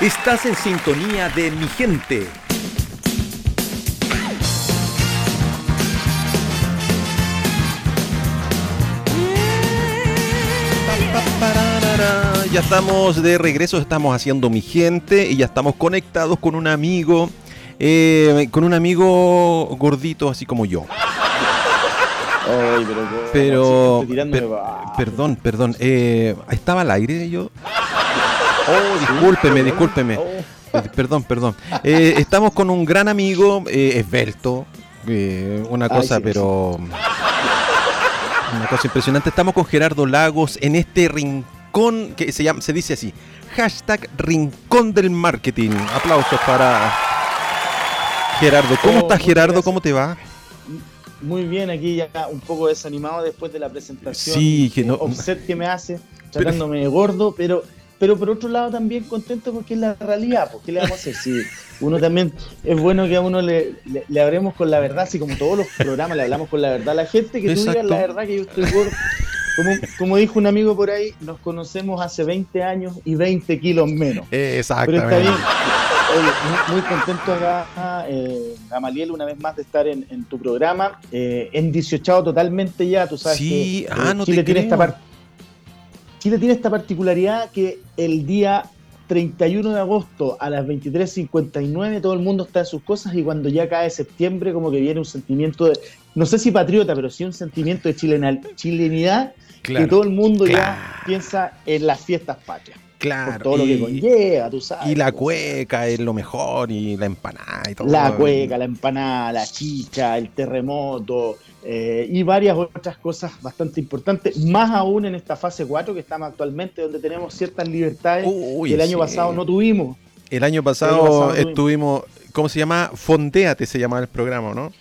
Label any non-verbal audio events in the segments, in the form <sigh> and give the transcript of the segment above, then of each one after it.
Estás en sintonía de mi gente. Ya estamos de regreso, estamos haciendo mi gente y ya estamos conectados con un amigo, eh, con un amigo gordito así como yo. Ay, pero, perdón, perdón, eh, ¿estaba al aire yo? Oh, discúlpeme, discúlpeme. Oh. Perdón, perdón. Eh, estamos con un gran amigo, eh, esbelto, eh, una cosa, pero... Una cosa impresionante. Estamos con Gerardo Lagos en este rincón que se, llama, se dice así. Hashtag Rincón del Marketing. Aplausos para Gerardo. ¿Cómo oh, estás, Gerardo? ¿Cómo te va? Muy bien, aquí ya un poco desanimado después de la presentación. Sí, que no. Offset que me hace, tratándome de gordo, pero pero por otro lado también contento porque es la realidad, porque le vamos a hacer? Si uno también es bueno que a uno le, le, hablemos con la verdad, así como todos los programas le hablamos con la verdad a la gente, que tú digas la verdad que yo estoy gordo. Como, como, dijo un amigo por ahí, nos conocemos hace 20 años y 20 kilos menos. Exactamente. Pero está bien. Oye, muy, contento acá, eh, Gamaliel, una vez más de estar en, en tu programa. Eh, en 18 totalmente ya, tú sabes sí, que ah, no Chile te tiene creo. esta parte Chile tiene esta particularidad que el día 31 de agosto a las 23.59 todo el mundo está en sus cosas y cuando ya cae septiembre como que viene un sentimiento de, no sé si patriota, pero sí un sentimiento de chilenidad que todo el mundo ya piensa en las fiestas patrias. Claro. todo lo que conlleva, tú sabes. Y la cueca es lo mejor, y la empanada y todo. La cueca, la empanada, la chicha, el terremoto, eh, y varias otras cosas bastante importantes, más aún en esta fase 4 que estamos actualmente, donde tenemos ciertas libertades que el año pasado no tuvimos. El año pasado, estuvimos, ¿cómo se llama? Fondeate se llamaba el programa, ¿no?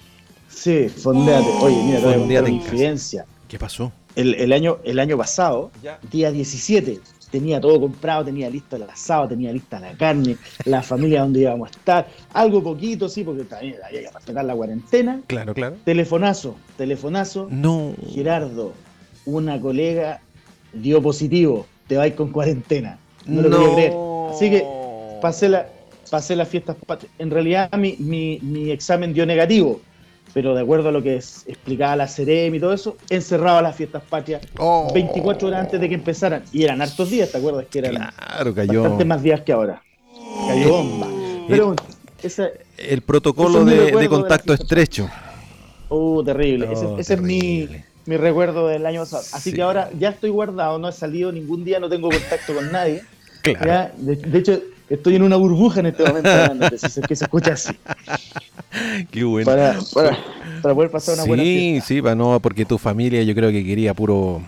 Sí, Fondeate. Oye, mira, Fondeate infidencia. ¿Qué pasó? El, año, el año pasado, día 17, tenía todo comprado, tenía listo el asado, tenía lista la carne, la familia donde íbamos a estar, algo poquito, sí, porque también había que respetar la cuarentena. Claro, claro. Telefonazo, telefonazo. No. Gerardo, una colega dio positivo, te vais con cuarentena. No lo no. creer. Así que pasé la, pasé las fiestas. En realidad mi, mi, mi examen dio negativo pero de acuerdo a lo que es, explicaba la Cerem y todo eso, encerraba las fiestas patrias 24 horas antes de que empezaran. Y eran hartos días, ¿te acuerdas? Que eran claro, cayó. bastante más días que ahora. Cayó bomba. Pero el protocolo de, contacto estrecho. Uh, terrible. ese, es mi, mi, recuerdo del año pasado. Así que ahora ya estoy guardado, no he salido ningún día, no tengo contacto con nadie. Claro. de, hecho, estoy en una burbuja en este momento <laughs> si es que se escucha así. Qué bueno. Para, poder pasar una buena fiesta. Sí, sí, no, porque tu familia yo creo que quería puro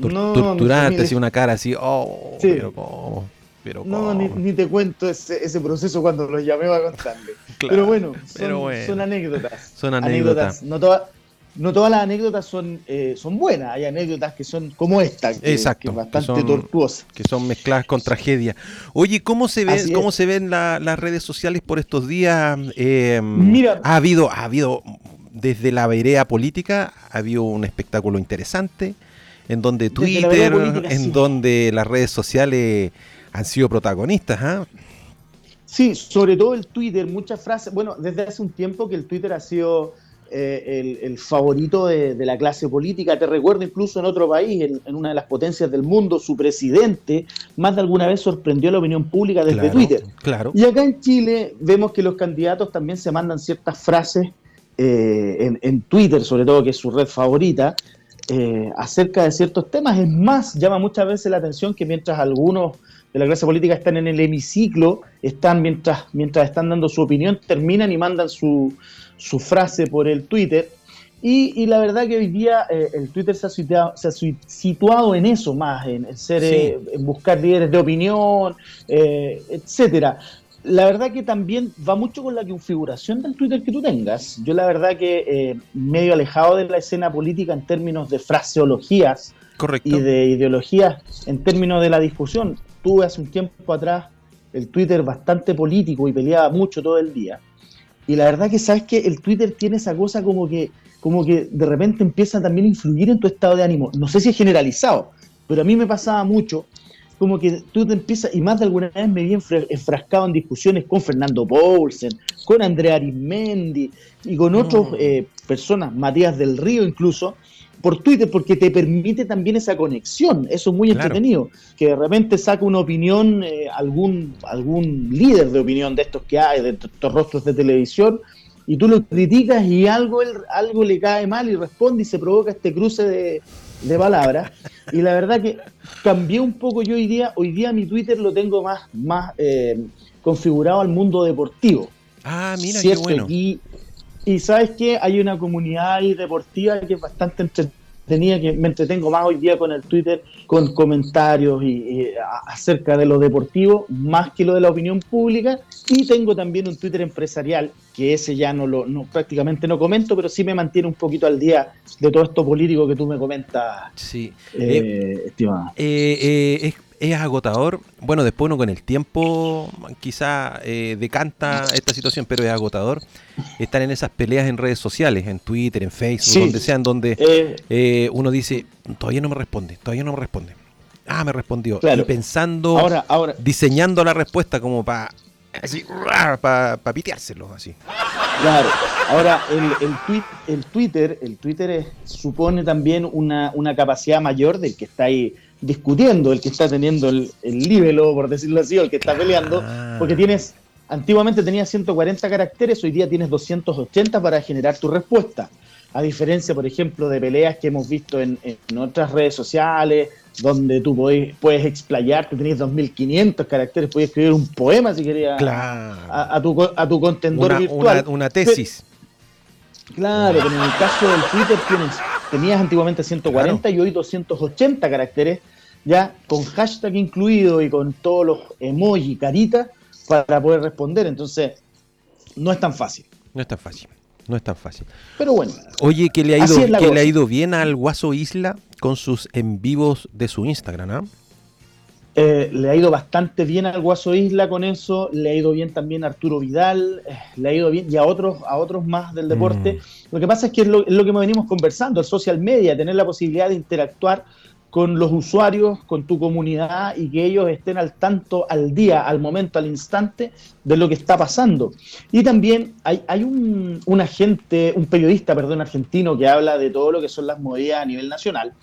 torturarte, así una cara así, oh, pero cómo. Pero no, ni, te cuento ese, ese, proceso cuando los llamé a contarle. <laughs> pero, bueno, son, anécdotas. Son anécdotas. No todas no todas las anécdotas son, eh, son buenas, hay anécdotas que son como esta, que, Exacto, es bastante tortuosa. Que son mezcladas con tragedia. Oye, ¿cómo se ve, cómo se ven las redes sociales por estos días? Em, Mira, ha habido, ha habido, desde la vereda política, ha habido un espectáculo interesante, en donde Twitter, en donde las redes sociales han sido protagonistas, ¿ah? Sí, sobre todo el Twitter, muchas frases, bueno, desde hace un tiempo que el Twitter ha sido eh, el, favorito de, la clase política. Te recuerdo incluso en otro país, en, una de las potencias del mundo, su presidente más de alguna vez sorprendió a la opinión pública desde Twitter. Claro. Y acá en Chile vemos que los candidatos también se mandan ciertas frases eh, en, Twitter, sobre todo que es su red favorita, eh, acerca de ciertos temas. Es más, llama muchas veces la atención que mientras algunos de la clase política están en el hemiciclo, están mientras, mientras están dando su opinión, terminan y mandan su, su frase por el Twitter. Y, la verdad que hoy día eh, el Twitter se ha, situado, se ha, situado, en eso más, en, ser, eh, en buscar líderes de opinión, eh, etcétera. La verdad que también va mucho con la configuración del Twitter que tú tengas. Yo la verdad que medio alejado de la escena política en términos de fraseologías y de ideologías en términos de la discusión. Tuve hace un tiempo atrás el Twitter bastante político y peleaba mucho todo el día. Y la verdad que sabes que el Twitter tiene esa cosa como que, como que de repente empieza también a influir en tu estado de ánimo. No sé si es generalizado, pero a mí me pasaba mucho como que tú te empiezas, y más de alguna vez me vi enfrascado en discusiones con Fernando Paulsen, con Andrea Arismendi y con otras eh, personas, Matías del Río incluso, por Twitter, porque te permite también esa conexión. Eso es muy entretenido. Que de repente saca una opinión, eh, algún, algún líder de opinión de estos que hay, de estos rostros de televisión, y tú lo criticas y algo, algo le cae mal y responde y se provoca este cruce de, de palabras. Y la verdad que cambié un poco yo hoy día. Hoy día mi Twitter lo tengo más, más eh, configurado al mundo deportivo. Ah, mira, qué bueno. Y sabes que hay una comunidad deportiva que es bastante entretenida, que me entretengo más hoy día con el Twitter, con comentarios y, acerca de lo deportivo, más que lo de la opinión pública. Y tengo también un Twitter empresarial, que ese ya no lo no, prácticamente no comento, pero sí me mantiene un poquito al día de todo esto político que tú me comentas, sí. Eh, eh, estimado. Eh, es agotador. Bueno, después uno con el tiempo quizá eh, decanta esta situación, pero es agotador estar en esas peleas en redes sociales, en Twitter, en Facebook, donde sea, en donde eh. Eh, uno dice, todavía no me responde, todavía no me responde. Ah, me respondió. Y pensando, ahora, ahora. diseñando la respuesta como para así, para piteárselo así. Claro. Ahora, el, el, el Twitter, el Twitter supone también una, una capacidad mayor del que está ahí discutiendo, el que está teniendo el, el por decirlo así, o el que está peleando, ah. porque tienes, antiguamente tenías 140 caracteres, hoy día tienes 280 para generar tu respuesta. A diferencia, por ejemplo, de peleas que hemos visto en, otras redes sociales, donde tú puedes, puedes explayarte, tenés 2.500 caracteres, puedes escribir un poema si querías a, tu, a tu contendor virtual. Una, tesis. claro, pero en el caso del Twitter tienes, tenías antiguamente 140 y hoy 280 caracteres ya con hashtag incluido y con todos los emojis, caritas, para poder responder. Entonces, no es tan fácil. No es tan fácil. No es tan fácil. Pero bueno. Oye, que le ha ido, que le ha ido bien al Guaso Isla con sus en vivos de su Instagram, ¿ah? Eh, le ha ido bastante bien al Guaso Isla con eso, le ha ido bien también a Arturo Vidal, eh, le ha ido bien y a otros, a otros más del deporte. Mm. Lo que pasa es que es lo, es lo que venimos conversando, el social media, tener la posibilidad de interactuar con los usuarios, con tu comunidad y que ellos estén al tanto, al día, al momento, al instante de lo que está pasando. Y también hay, hay un, un, agente, un periodista, perdón, argentino que habla de todo lo que son las movidas a nivel nacional,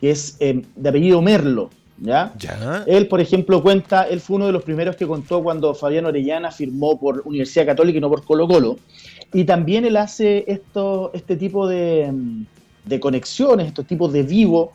que es eh, de apellido Merlo. ¿Ya? ¿Ya? Él, por ejemplo, cuenta, él fue uno de los primeros que contó cuando Fabián Orellana firmó por Universidad Católica y no por Colo Colo. Y también él hace esto, este tipo de, de conexiones, estos tipos de vivo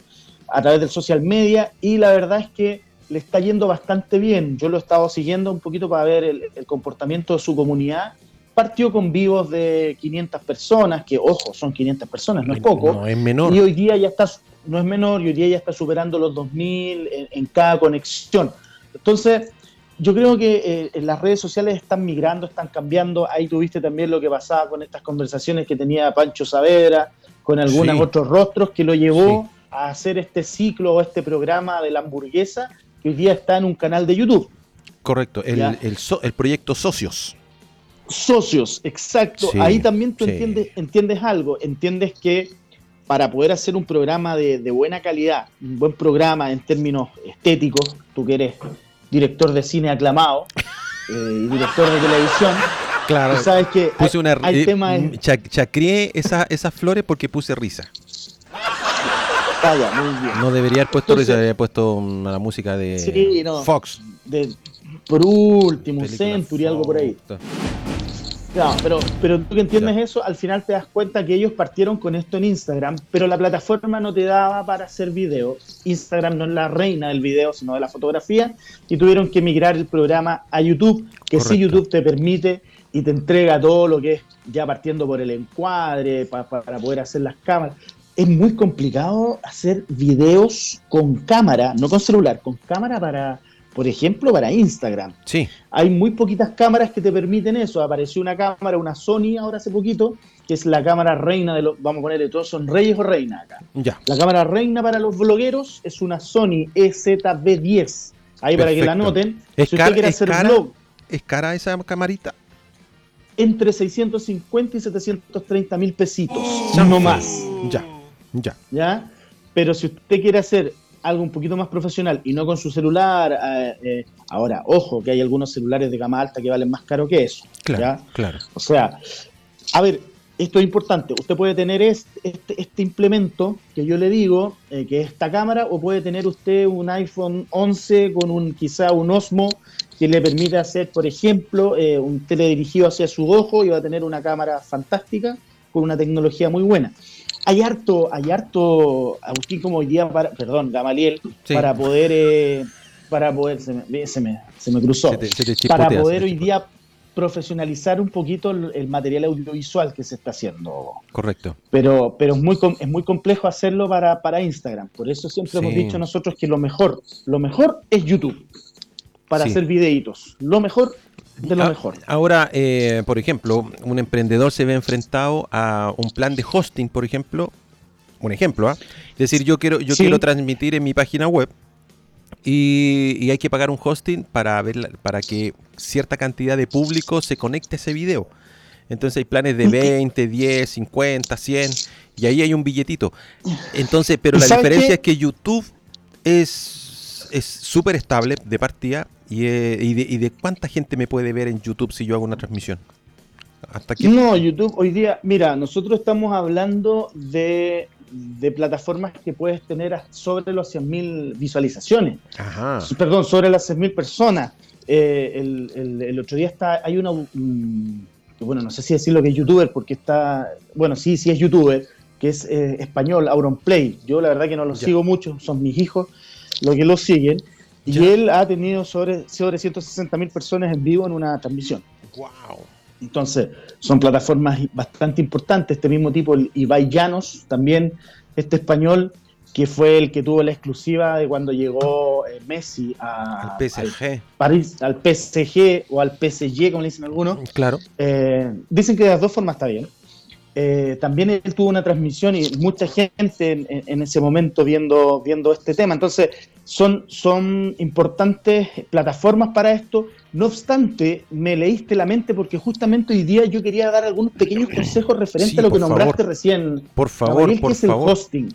a través del social media y la verdad es que le está yendo bastante bien. Yo lo he estado siguiendo un poquito para ver el, comportamiento de su comunidad. Partió con vivos de 500 personas, que ojo, son 500 personas, no es poco. No es menor. Y hoy día ya está, no es menor, y hoy día ya está superando los 2000 en, cada conexión. Entonces, yo creo que eh, las redes sociales están migrando, están cambiando. Ahí tuviste también lo que pasaba con estas conversaciones que tenía Pancho Saavedra, con algunos otros rostros, que lo llevó a hacer este ciclo o este programa de la hamburguesa que hoy día está en un canal de YouTube. Correcto, el, el, proyecto Socios. Socios, exacto. Ahí también tú entiendes, entiendes algo, entiendes que para poder hacer un programa de, buena calidad, un buen programa en términos estéticos, tú que eres director de cine aclamado <laughs> eh, y director de televisión, claro, sabes que puse una, hay, eh, chacrié esas flores porque puse risa. No debería haber puesto Entonces, debería haber puesto la música de Fox. De, por último, Century, algo por ahí. Pero, pero tú que entiendes eso, al final te das cuenta que ellos partieron con esto en Instagram, pero la plataforma no te daba para hacer video. Instagram no es la reina del video, sino de la fotografía, y tuvieron que migrar el programa a YouTube, que sí YouTube te permite y te entrega todo lo que es ya partiendo por el encuadre, para poder hacer las cámaras. Es muy complicado hacer videos con cámara, no con celular, con cámara para, por ejemplo, para Instagram. Sí. Hay muy poquitas cámaras que te permiten eso. Apareció una cámara, una Sony ahora hace poquito, que es la cámara reina de los, vamos a ponerle todos, son reyes o reinas acá. Ya. La cámara reina para los blogueros es una Sony EZB10. Ahí para que la noten. ¿Es, si cara, hacer blog, ¿Es cara esa camarita? Entre 650 y 730 mil pesitos. no más. Ya. Ya. ¿Ya? Pero si usted quiere hacer algo un poquito más profesional y no con su celular, eh, eh, ahora, ojo, que hay algunos celulares de gama alta que valen más caro que eso. Claro, claro. O sea, a ver, esto es importante. Usted puede tener este, este, implemento que yo le digo, eh, que es esta cámara, o puede tener usted un iPhone 11 con un quizá un Osmo que le permite hacer, por ejemplo, eh, un teledirigido hacia su ojo y va a tener una cámara fantástica con una tecnología muy buena. Hay harto, hay harto, Agustín como hoy día, para, perdón, Gamaliel, para poder, eh, para poder, se me, se me, se me cruzó, para poder hoy día profesionalizar un poquito el, material audiovisual que se está haciendo. Correcto. Pero, pero es, muy, es muy complejo hacerlo para, para Instagram. Por eso siempre hemos dicho nosotros que lo mejor, lo mejor es YouTube para hacer videitos. Lo mejor de lo ah, mejor. Ahora, eh, por ejemplo, un emprendedor se ve enfrentado a un plan de hosting, por ejemplo. Un ejemplo, ¿ah? Es decir, yo quiero, yo quiero transmitir en mi página web y, hay que pagar un hosting para, ver, para que cierta cantidad de público se conecte a ese video. Entonces hay planes de 20, 10, 50, 100 y ahí hay un billetito. Entonces, pero la diferencia es que YouTube es es súper estable de partida y, eh, y, de, y, de, cuánta gente me puede ver en YouTube si yo hago una transmisión. ¿Hasta No, YouTube hoy día, mira, nosotros estamos hablando de de plataformas que puedes tener sobre los 100.000 visualizaciones. Ajá. Perdón, sobre las 100.000 personas. Eh, el, otro día está, hay una, bueno, no sé si decirlo que es youtuber, porque está, bueno, sí, sí es youtuber, que es eh, español, Auronplay. Yo la verdad que no lo sigo mucho, son mis hijos los que lo siguen. Y él ha tenido sobre, sobre 160.000 personas en vivo en una transmisión. ¡Wow! Entonces, son plataformas bastante importantes. Este mismo tipo, el Ibai Llanos, también este español, que fue el que tuvo la exclusiva de cuando llegó eh, Messi a, al PSG. Al, París, al PSG o al PSG, como le dicen algunos. Claro. Eh, dicen que de las dos formas está bien. Eh, también él tuvo una transmisión y mucha gente en, ese momento viendo, viendo este tema. Entonces, son, son importantes plataformas para esto. No obstante, me leíste la mente porque justamente hoy día yo quería dar algunos pequeños consejos referentes a lo que nombraste recién. Por favor, por es favor. el hosting.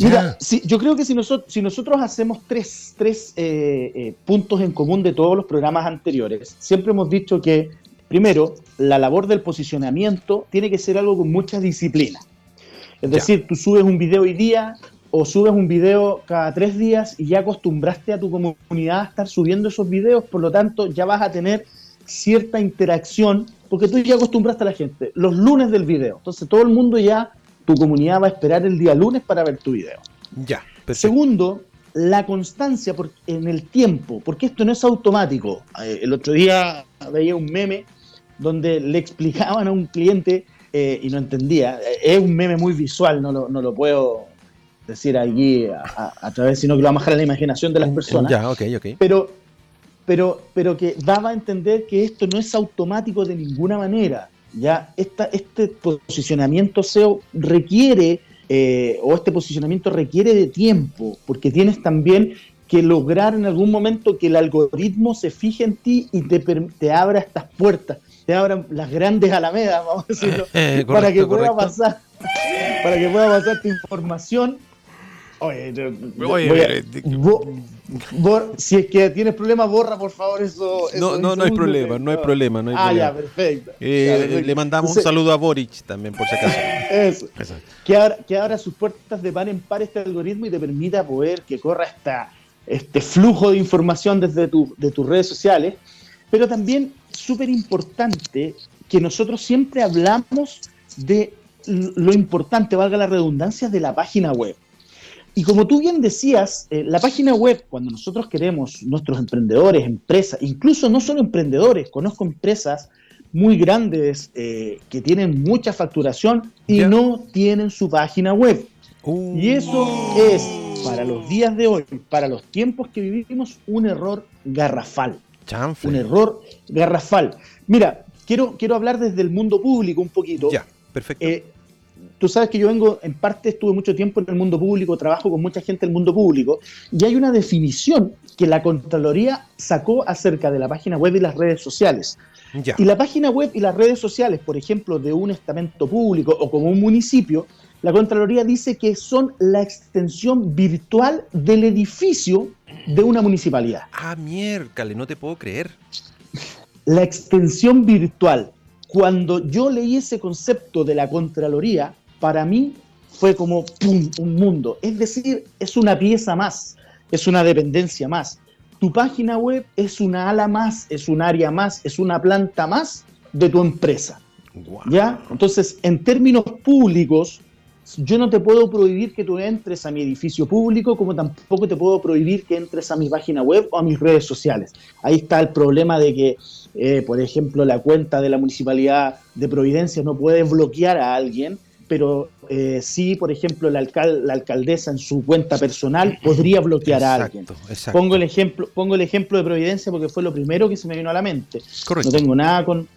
Mira, yo creo que si nosotros, si nosotros hacemos tres, tres eh, eh, puntos en común de todos los programas anteriores, siempre hemos dicho que Primero, la labor del posicionamiento tiene que ser algo con mucha disciplina. Es decir, tú subes un video hoy día o subes un video cada tres días y ya acostumbraste a tu comunidad a estar subiendo esos videos, por lo tanto ya vas a tener cierta interacción porque tú ya acostumbraste a la gente. Los lunes del video. Entonces todo el mundo ya, tu comunidad va a esperar el día lunes para ver tu video. Ya. Segundo, la constancia en el tiempo, porque esto no es automático. Eh, el otro día veía un meme donde le explicaban a un cliente eh, y no entendía. Es un meme muy visual, no lo, no lo puedo decir allí a, través, sino que lo va a bajar a la imaginación de las personas. Ya, ok, ok. Pero, pero, pero que daba a entender que esto no es automático de ninguna manera. Ya esta, este posicionamiento SEO requiere, eh, o este posicionamiento requiere de tiempo, porque tienes también que lograr en algún momento que el algoritmo se fije en ti y te, te abra estas puertas te abran las grandes alamedas, vamos a decirlo, <laughs> para que pueda pasar, para que pueda pasar tu información. Oye, si es que tienes problemas, borra por favor eso. no, no, no hay problema, no hay problema, no hay ah, ya, perfecto. Eh, le mandamos un saludo a Boric también, por si acaso. <laughs> Eso. Que, abra, que abra sus puertas de par en par este algoritmo y te permita poder que corra esta, este flujo de información desde tu, de tus redes sociales pero también súper importante que nosotros siempre hablamos de lo importante, valga la redundancia, de la página web. Y como tú bien decías, eh, la página web, cuando nosotros queremos, nuestros emprendedores, empresas, incluso no solo emprendedores, conozco empresas muy grandes eh, que tienen mucha facturación y no tienen su página web. Uh. Y eso es, para los días de hoy, para los tiempos que vivimos, un error garrafal. Un error garrafal. Mira, quiero, quiero hablar desde el mundo público un poquito. Ya, perfecto. Eh, tú sabes que yo vengo, en parte estuve mucho tiempo en el mundo público, trabajo con mucha gente del mundo público, y hay una definición que la Contraloría sacó acerca de la página web y las redes sociales. Y la página web y las redes sociales, por ejemplo, de un estamento público o como un municipio, La Contraloría dice que son la extensión virtual del edificio de una municipalidad. Ah, miércale, no te puedo creer. La extensión virtual. Cuando yo leí ese concepto de la Contraloría, para mí fue como ¡pum! un mundo. Es decir, es una pieza más, es una dependencia más. Tu página web es una ala más, es un área más, es una planta más de tu empresa. ¿Ya? Entonces, en términos públicos, yo no te puedo prohibir que tú entres a mi edificio público, como tampoco te puedo prohibir que entres a mi página web o a mis redes sociales. Ahí está el problema de que, eh, por ejemplo, la cuenta de la municipalidad de Providencia no puede bloquear a alguien, pero eh, sí, por ejemplo, la, la alcaldesa en su cuenta personal podría bloquear a alguien. Pongo el ejemplo, pongo el ejemplo de Providencia porque fue lo primero que se me vino a la mente. No tengo nada con,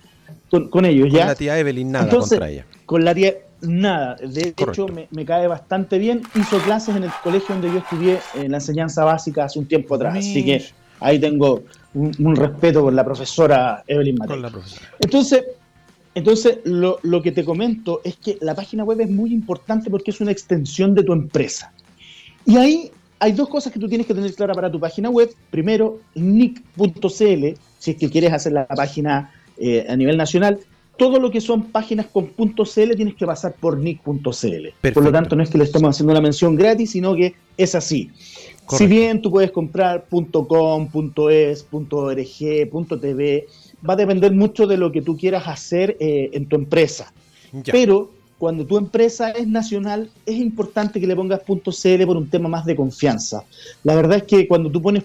con, ellos. Con la tía Evelyn nada contra ella. Con la tía nada. De hecho, me, cae bastante bien. Hizo clases en el colegio donde yo estudié en la enseñanza básica hace un tiempo atrás. Así que ahí tengo un, respeto por la profesora Evelyn Mateo. Entonces, entonces lo, lo, que te comento es que la página web es muy importante porque es una extensión de tu empresa. Y ahí hay dos cosas que tú tienes que tener clara para tu página web. Primero, nick.cl, si es que quieres hacer la página eh, a nivel nacional, todo lo que son páginas con .cl tienes que pasar por nick.cl. Por lo tanto, no es que le estemos haciendo una mención gratis, sino que es así. Si bien tú puedes comprar .com, .es, .org, .tv, va a depender mucho de lo que tú quieras hacer eh, en tu empresa. Pero cuando tu empresa es nacional, es importante que le pongas .cl por un tema más de confianza. La verdad es que cuando tú pones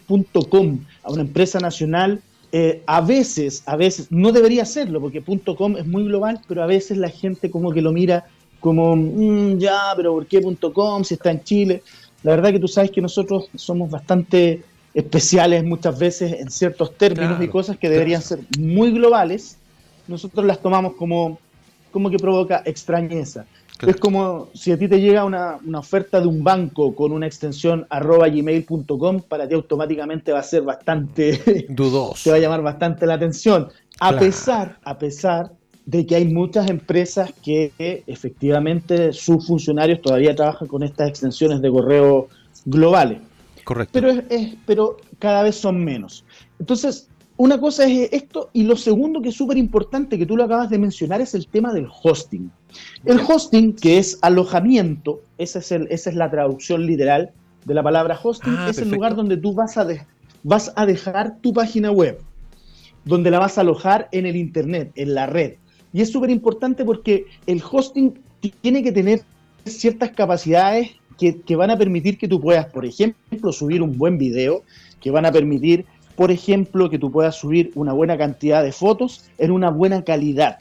.com a una empresa nacional, eh, a veces, a veces, no debería serlo, porque .com es muy global, pero a veces la gente como que lo mira como, mm, ya, pero ¿por qué .com si está en Chile? La verdad que tú sabes que nosotros somos bastante especiales muchas veces en ciertos términos y cosas que deberían ser muy globales, nosotros las tomamos como, como que provoca extrañeza. Es como si a ti te llega una, oferta de un banco con una extensión arroba gmail.com, para ti automáticamente va a ser bastante <laughs> dudoso. te va a llamar bastante la atención. A pesar, a pesar de que hay muchas empresas que efectivamente sus funcionarios todavía trabajan con estas extensiones de correo globales. Correcto. Pero, es, pero cada vez son menos. Entonces, una cosa es esto y lo segundo que es súper importante que tú lo acabas de mencionar es el tema del hosting. El hosting, que es alojamiento, esa es, el, esa es la traducción literal de la palabra hosting, ah, es el lugar donde tú vas a, vas a dejar tu página web, donde la vas a alojar en el Internet, en la red. Y es súper importante porque el hosting tiene que tener ciertas capacidades que, que, van a permitir que tú puedas, por ejemplo, subir un buen video, que van a permitir por ejemplo, que tú puedas subir una buena cantidad de fotos en una buena calidad.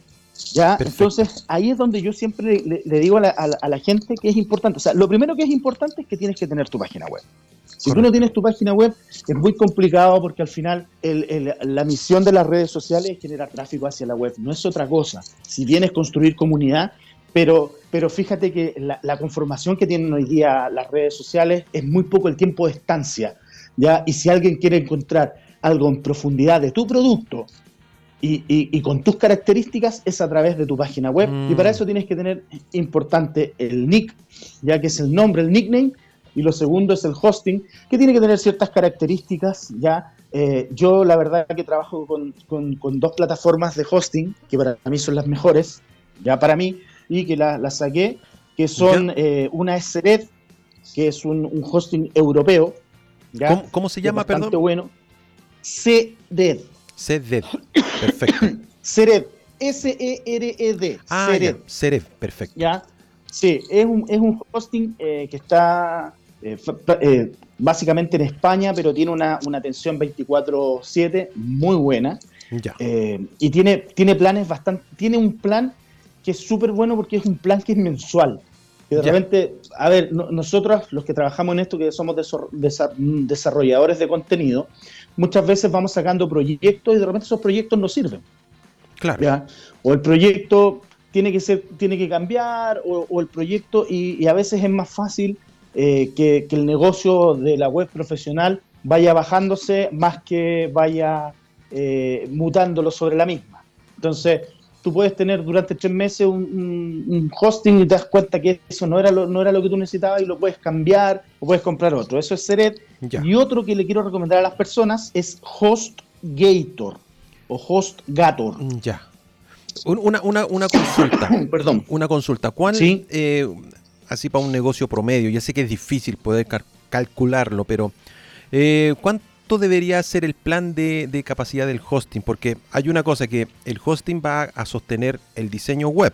¿Ya? Entonces, ahí es donde yo siempre le, digo a la, gente que es importante. O sea, lo primero que es importante es que tienes que tener tu página web. Si tú no tienes tu página web, es muy complicado porque al final la misión de las redes sociales es generar tráfico hacia la web, no es otra cosa. Si bien es construir comunidad, pero, pero fíjate que la, la conformación que tienen hoy día las redes sociales es muy poco el tiempo de estancia. ¿ya? Y si alguien quiere encontrar algo en profundidad de tu producto y, con tus características es a través de tu página web. Y para mm. eso tienes que tener importante el nick, ya que es el nombre, el nickname. Y lo segundo es el hosting, que tiene que tener ciertas características. Ya eh, yo la verdad que trabajo con, dos plataformas de hosting, que para mí son las mejores, ya para mí, y que las saqué, que son eh, una es Sered, que es un, hosting europeo. ¿Cómo, se llama, perdón? bueno. CERED. CERED, perfecto. <coughs> CERED, S-E-R-E-D. Ah, CERED. perfecto. ¿Ya? Sí, es un, es un hosting eh, que está eh, eh, básicamente en España, pero tiene una, una atención 24-7 muy buena. Ya. y tiene, tiene planes bastante. Tiene un plan que es súper bueno porque es un plan que es mensual. Que de repente, a ver, nosotros los que trabajamos en esto, que somos desarrolladores de contenido, muchas veces vamos sacando proyectos y de repente esos proyectos no sirven. Claro. O el proyecto tiene que ser, tiene que cambiar, o, el proyecto, y, a veces es más fácil eh, que, el negocio de la web profesional vaya bajándose más que vaya eh, mutándolo sobre la misma. Entonces, tú puedes tener durante tres meses un, hosting y te das cuenta que eso no era, lo, no era lo que tú necesitabas y lo puedes cambiar o puedes comprar otro. Eso es Seret. Y otro que le quiero recomendar a las personas es HostGator o HostGator. Ya. Una, una, una consulta. <coughs> Perdón. Una consulta. ¿Cuál, ¿Sí? Eh, así para un negocio promedio, ya sé que es difícil poder calcularlo, pero eh, ¿cuánto debería ser el plan de, capacidad del hosting? Porque hay una cosa que el hosting va a sostener el diseño web,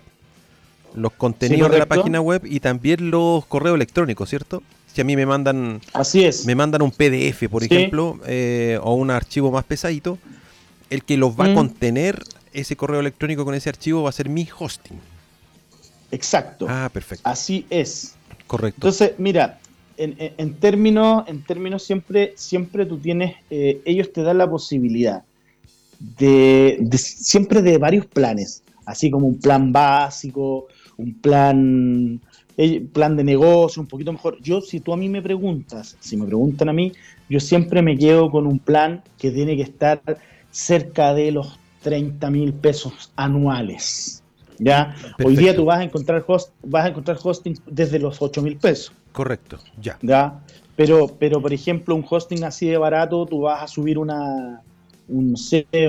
los contenidos de la página web y también los correos electrónicos, ¿cierto? Si a mí me mandan, Así es. me mandan un PDF, por ejemplo, eh, o un archivo más pesadito, el que los va a mm. contener ese correo electrónico con ese archivo va a ser mi hosting. Exacto. Ah, perfecto. Así es. Correcto. Entonces, mira, en, términos, en términos siempre, siempre tú tienes, eh, ellos te dan la posibilidad de, siempre de varios planes, así como un plan básico, un plan, eh, plan de negocio, un poquito mejor. Yo, si tú a mí me preguntas, si me preguntan a mí, yo siempre me quedo con un plan que tiene que estar cerca de los 30 mil pesos anuales. ¿ya? Hoy día tú vas a encontrar host, vas a encontrar hosting desde los 8 mil pesos. Correcto, ya. ¿ya? Pero, pero, por ejemplo, un hosting así de barato, tú vas a subir una, un,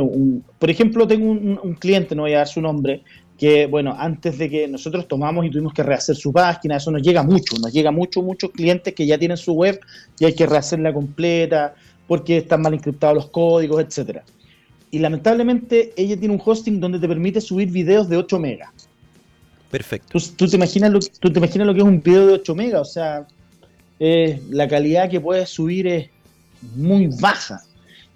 un por ejemplo, tengo un, cliente, no voy a dar su nombre, que, bueno, antes de que nosotros tomamos y tuvimos que rehacer su página, eso nos llega mucho, nos llega mucho, muchos clientes que ya tienen su web y hay que rehacerla completa porque están mal encriptados los códigos, etcétera y lamentablemente ella tiene un hosting donde te permite subir videos de 8 megas. Perfecto. ¿Tú, te imaginas lo, tú te imaginas lo que es un video de 8 megas, o sea, la calidad que puedes subir es muy baja,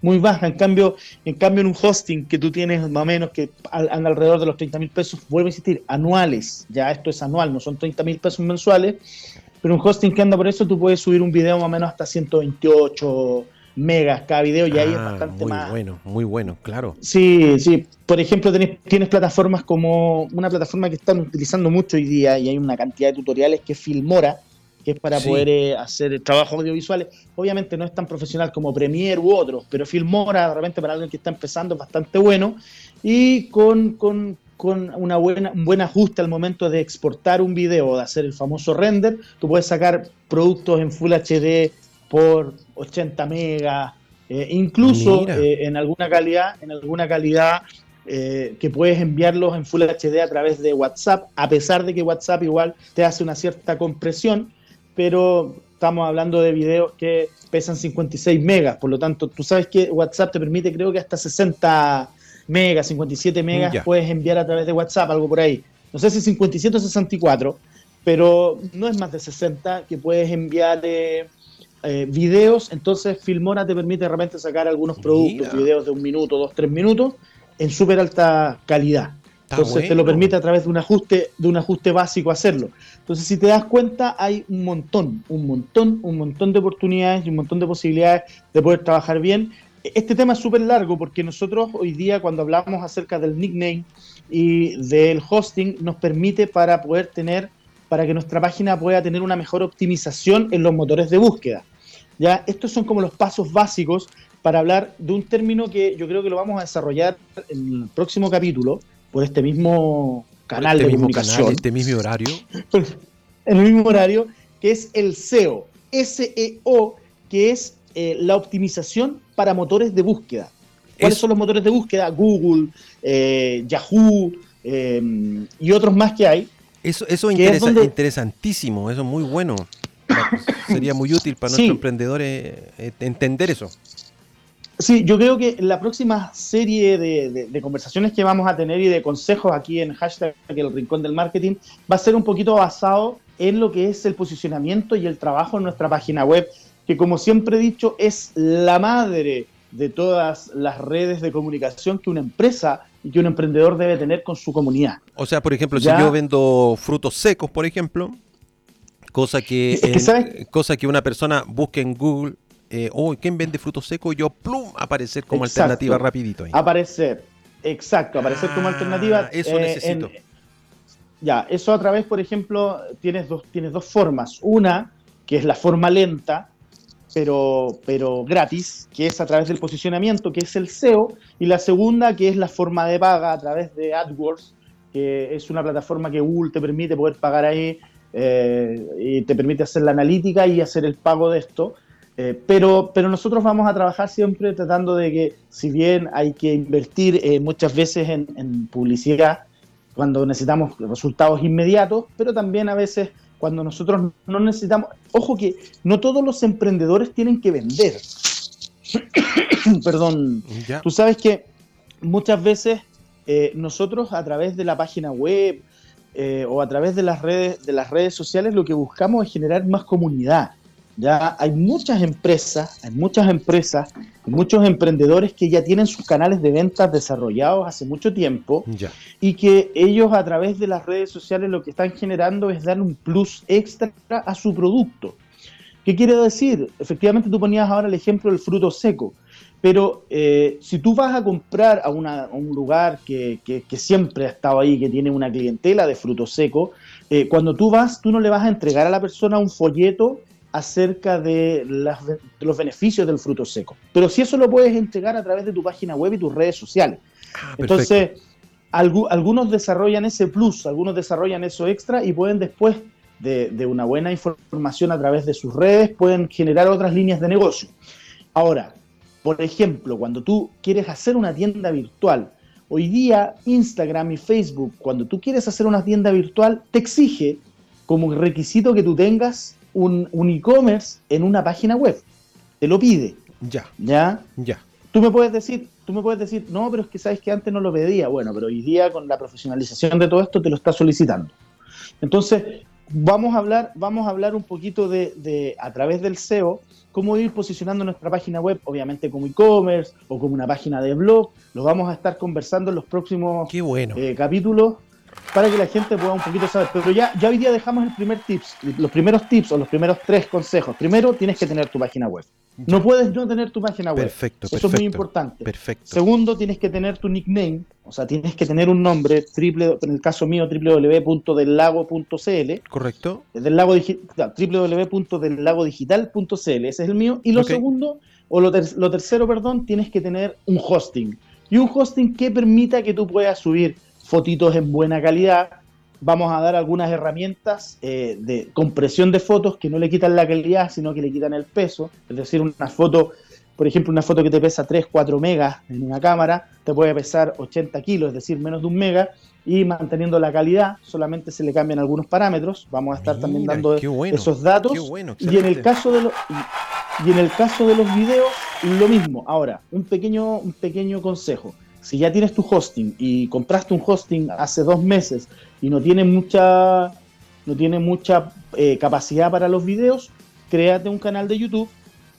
muy baja. En cambio, en cambio en un hosting que tú tienes más o menos que anda alrededor de los 30 mil pesos, vuelve a existir, anuales, ya esto es anual, no son 30 mil pesos mensuales, pero un hosting que anda por eso, tú puedes subir un video más o menos hasta 128 megas cada video y ahí es ah, bastante muy más. Muy bueno, muy bueno, claro. Sí, sí. Por ejemplo, tenés, tienes plataformas como una plataforma que están utilizando mucho hoy día y hay una cantidad de tutoriales que es Filmora, que es para poder eh, hacer trabajos audiovisuales. Obviamente no es tan profesional como Premiere u otros, pero Filmora, de repente para alguien que está empezando, es bastante bueno. Y con, con, con una buena, un buen ajuste al momento de exportar un video, de hacer el famoso render, tú puedes sacar productos en Full HD por 80 megas, eh, incluso eh, en alguna calidad, en alguna calidad eh, que puedes enviarlos en Full HD a través de WhatsApp, a pesar de que WhatsApp igual te hace una cierta compresión, pero estamos hablando de videos que pesan 56 megas, por lo tanto, tú sabes que WhatsApp te permite creo que hasta 60 megas, 57 megas puedes enviar a través de WhatsApp, algo por ahí. No sé si 57 o 64, pero no es más de 60 que puedes enviar eh, videos, entonces Filmora te permite de repente sacar algunos productos, videos de un minuto, dos, tres minutos, en súper alta calidad. entonces te lo permite a través de un ajuste, de un ajuste básico hacerlo. Entonces, si te das cuenta, hay un montón, un montón, un montón de oportunidades y un montón de posibilidades de poder trabajar bien. Este tema es súper largo porque nosotros hoy día cuando hablamos acerca del nickname y del hosting nos permite para poder tener, para que nuestra página pueda tener una mejor optimización en los motores de búsqueda. ¿Ya? Estos son como los pasos básicos para hablar de un término que yo creo que lo vamos a desarrollar en el próximo capítulo, por este mismo canal este de mismo comunicación. Canal, este mismo horario. <laughs> en el mismo horario, que es el SEO. SEO, que es eh, la optimización para motores de búsqueda. ¿Cuáles son los motores de búsqueda? Google, eh, Yahoo eh, y otros más que hay. Eso, eso es interesantísimo, eso es muy bueno. Sería muy útil para nuestros emprendedores eh, entender eso. Sí, yo creo que la próxima serie de, conversaciones que vamos a tener y de consejos aquí en hashtag el rincón del marketing va a ser un poquito basado en lo que es el posicionamiento y el trabajo en nuestra página web, que como siempre he dicho es la madre de todas las redes de comunicación que una empresa y que un emprendedor debe tener con su comunidad. O sea, por ejemplo, si yo vendo frutos secos, por ejemplo, Cosa que, cosa que una persona busque en Google, eh, oh, ¿quién vende frutos secos? Yo, plum, aparecer como alternativa rapidito. Ahí. Aparecer, exacto, aparecer como ah, alternativa. Eso eh, necesito. ya, eso a través, por ejemplo, tienes dos, tienes dos formas. Una, que es la forma lenta, pero, pero gratis, que es a través del posicionamiento, que es el SEO, y la segunda, que es la forma de paga a través de AdWords, que es una plataforma que Google te permite poder pagar ahí eh, y te permite hacer la analítica y hacer el pago de esto. Eh, pero, pero nosotros vamos a trabajar siempre tratando de que, si bien hay que invertir eh, muchas veces en, publicidad, cuando necesitamos resultados inmediatos, pero también a veces cuando nosotros no necesitamos... Ojo que no todos los emprendedores tienen que vender. <coughs> Perdón. Tú sabes que muchas veces nosotros a través de la página web o a través de las redes de las redes sociales lo que buscamos es generar más comunidad ya hay muchas empresas, hay muchas empresas, muchos emprendedores que ya tienen sus canales de ventas desarrollados hace mucho tiempo y que ellos a través de las redes sociales lo que están generando es dar un plus extra a su producto. ¿Qué quiere decir? Efectivamente tú ponías ahora el ejemplo del fruto seco, pero eh, si tú vas a comprar a, un lugar que, siempre ha estado ahí, que tiene una clientela de fruto seco, eh, cuando tú vas, tú no le vas a entregar a la persona un folleto acerca de, los beneficios del fruto seco. Pero si eso lo puedes entregar a través de tu página web y tus redes sociales. Ah, Entonces, algunos desarrollan ese plus, algunos desarrollan eso extra y pueden después de, una buena información a través de sus redes, pueden generar otras líneas de negocio. Ahora, por ejemplo, cuando tú quieres hacer una tienda virtual, hoy día Instagram y Facebook, cuando tú quieres hacer una tienda virtual, te exige como requisito que tú tengas un, e-commerce en una página web. Te lo pide. Ya. ¿Ya? Ya. Tú me puedes decir, tú me puedes decir, no, pero es que sabes que antes no lo pedía. Bueno, pero hoy día con la profesionalización de todo esto te lo está solicitando. Entonces, vamos a hablar, vamos a hablar un poquito de, a través del SEO, cómo ir posicionando nuestra página web, obviamente como e-commerce o como una página de blog. Lo vamos a estar conversando en los próximos Qué bueno. Eh, capítulos para que la gente pueda un poquito saber. Pero ya, ya hoy día dejamos el primer tips, los primeros tips o los primeros tres consejos. Primero, tienes que tener tu página web. No puedes no tener tu página web. Perfecto, Eso es muy importante. Perfecto. Segundo, tienes que tener tu nickname, o sea, tienes que tener un nombre, triple, en el caso mío, www.dellago.cl. Correcto. Del lago www.dellagodigital.cl, ese es el mío. Y lo segundo, o lo, lo tercero, perdón, tienes que tener un hosting. Y un hosting que permita que tú puedas subir fotitos en buena calidad. Vamos a dar algunas herramientas eh, de compresión de fotos que no le quitan la calidad, sino que le quitan el peso. Es decir, una foto, por ejemplo, una foto que te pesa 3, 4 megas en una cámara, te puede pesar 80 kilos, es decir, menos de un mega, y manteniendo la calidad, solamente se le cambian algunos parámetros. Vamos a estar también dando esos datos. y en el caso de los y en el caso de los videos, lo mismo. Ahora, un pequeño, un pequeño consejo si ya tienes tu hosting y compraste un hosting hace dos meses y no tiene mucha, no tiene mucha eh, capacidad para los videos, créate un canal de YouTube,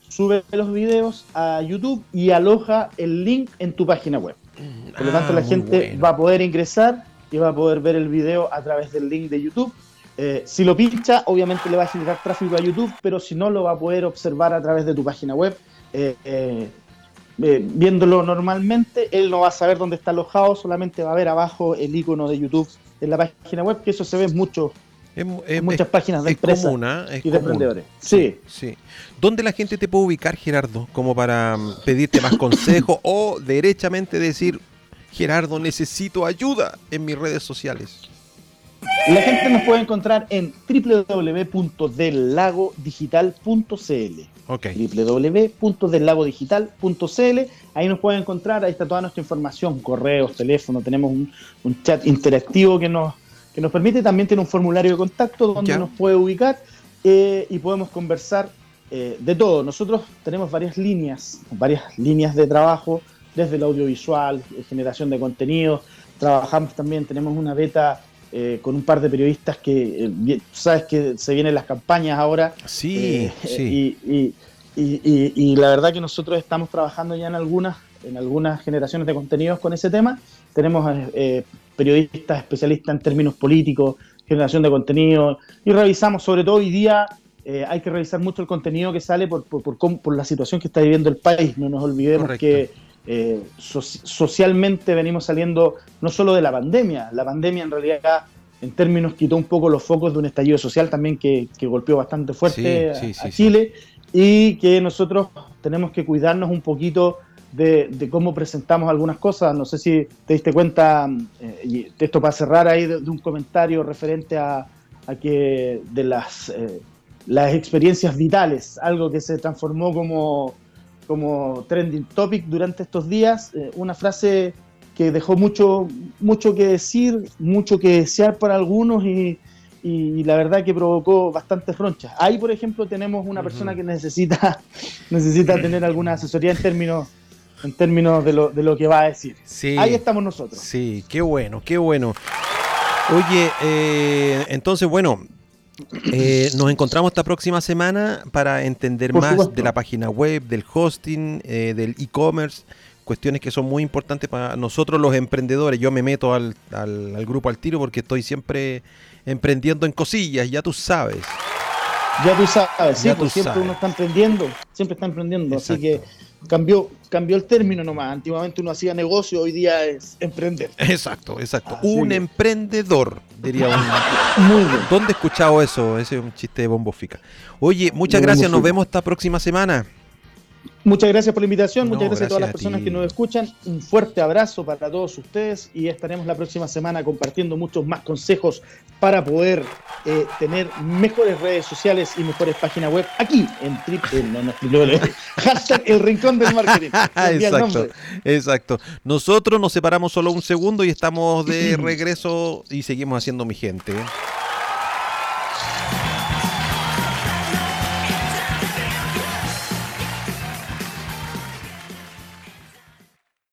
sube los videos a YouTube y aloja el link en tu página web. Por lo tanto, la ah, gente va a poder ingresar y va a poder ver el video a través del link de YouTube. Eh, si lo pincha, obviamente le va a generar tráfico a YouTube, pero si no, lo va a poder observar a través de tu página web. Eh, eh, viéndolo normalmente, él no va a saber dónde está alojado, solamente va a ver abajo el icono de YouTube en la página web, que eso se ve mucho en muchas páginas de empresas y de emprendedores. Sí. sí. ¿Dónde la gente te puede ubicar, Gerardo? Como para mm, pedirte más consejos o derechamente decir, Gerardo, necesito ayuda en mis redes sociales. La gente nos puede encontrar en www.dellagodigital.cl Okay. www.dellagodigital.cl. Ahí nos pueden encontrar, ahí está toda nuestra información, correos, teléfono, tenemos un, chat interactivo que nos, que nos permite, también tiene un formulario de contacto donde nos puede ubicar eh, y podemos conversar eh, de todo. Nosotros tenemos varias líneas, varias líneas de trabajo, desde el audiovisual, generación de contenido, trabajamos también, tenemos una beta eh, con un par de periodistas que, eh, sabes que se vienen las campañas ahora. Sí, eh, sí. Y, y, la verdad que nosotros estamos trabajando ya en algunas, en algunas generaciones de contenidos con ese tema. Tenemos periodistas especialistas en términos políticos, generación de contenido, y revisamos, sobre todo hoy día, hay que revisar mucho el contenido que sale por, por, por, la situación que está viviendo el país. No nos olvidemos que eh, socialmente venimos saliendo no solo de la pandemia, la pandemia en realidad en términos quitó un poco los focos de un estallido social también que, golpeó bastante fuerte a, Chile, y que nosotros tenemos que cuidarnos un poquito de, cómo presentamos algunas cosas. No sé si te diste cuenta, eh, y esto para cerrar ahí, de, un comentario referente a, que de las, eh, las experiencias vitales, algo que se transformó como, como trending topic durante estos días, eh, una frase que dejó mucho, mucho que decir, mucho que desear para algunos y, y la verdad que provocó bastantes ronchas. Ahí, por ejemplo, tenemos una persona que necesita, <laughs> necesita tener alguna asesoría en términos en términos de lo, de lo que va a decir. Ahí estamos nosotros. Sí, qué bueno, qué bueno. Oye, eh, entonces, bueno, eh, nos encontramos esta próxima semana para entender más de la página web, del hosting, eh, del e-commerce, cuestiones que son muy importantes para nosotros los emprendedores. Yo me meto al, al, grupo al tiro porque estoy siempre emprendiendo en cosillas, ya tú sabes. Ya tú sabes, sí, pues siempre uno está emprendiendo, siempre está emprendiendo, así que cambió, cambió el término nomás. Antiguamente uno hacía negocio, hoy día es emprender. Exacto, exacto. un emprendedor, diría <laughs> un. Muy bien. ¿Dónde he escuchado eso? Ese es un chiste de bombofica. Oye, muchas gracias, nos vemos esta próxima semana. Muchas gracias por la invitación, muchas gracias, a todas las personas que nos escuchan. Un fuerte abrazo para todos ustedes y estaremos la próxima semana compartiendo muchos más consejos para poder eh, tener mejores redes sociales y mejores páginas web aquí en triple, no, no, <laughs> hashtag el rincón del marketing. <laughs> exacto, exacto. Nosotros nos separamos solo un segundo y estamos de <clears throat> regreso y seguimos haciendo mi gente.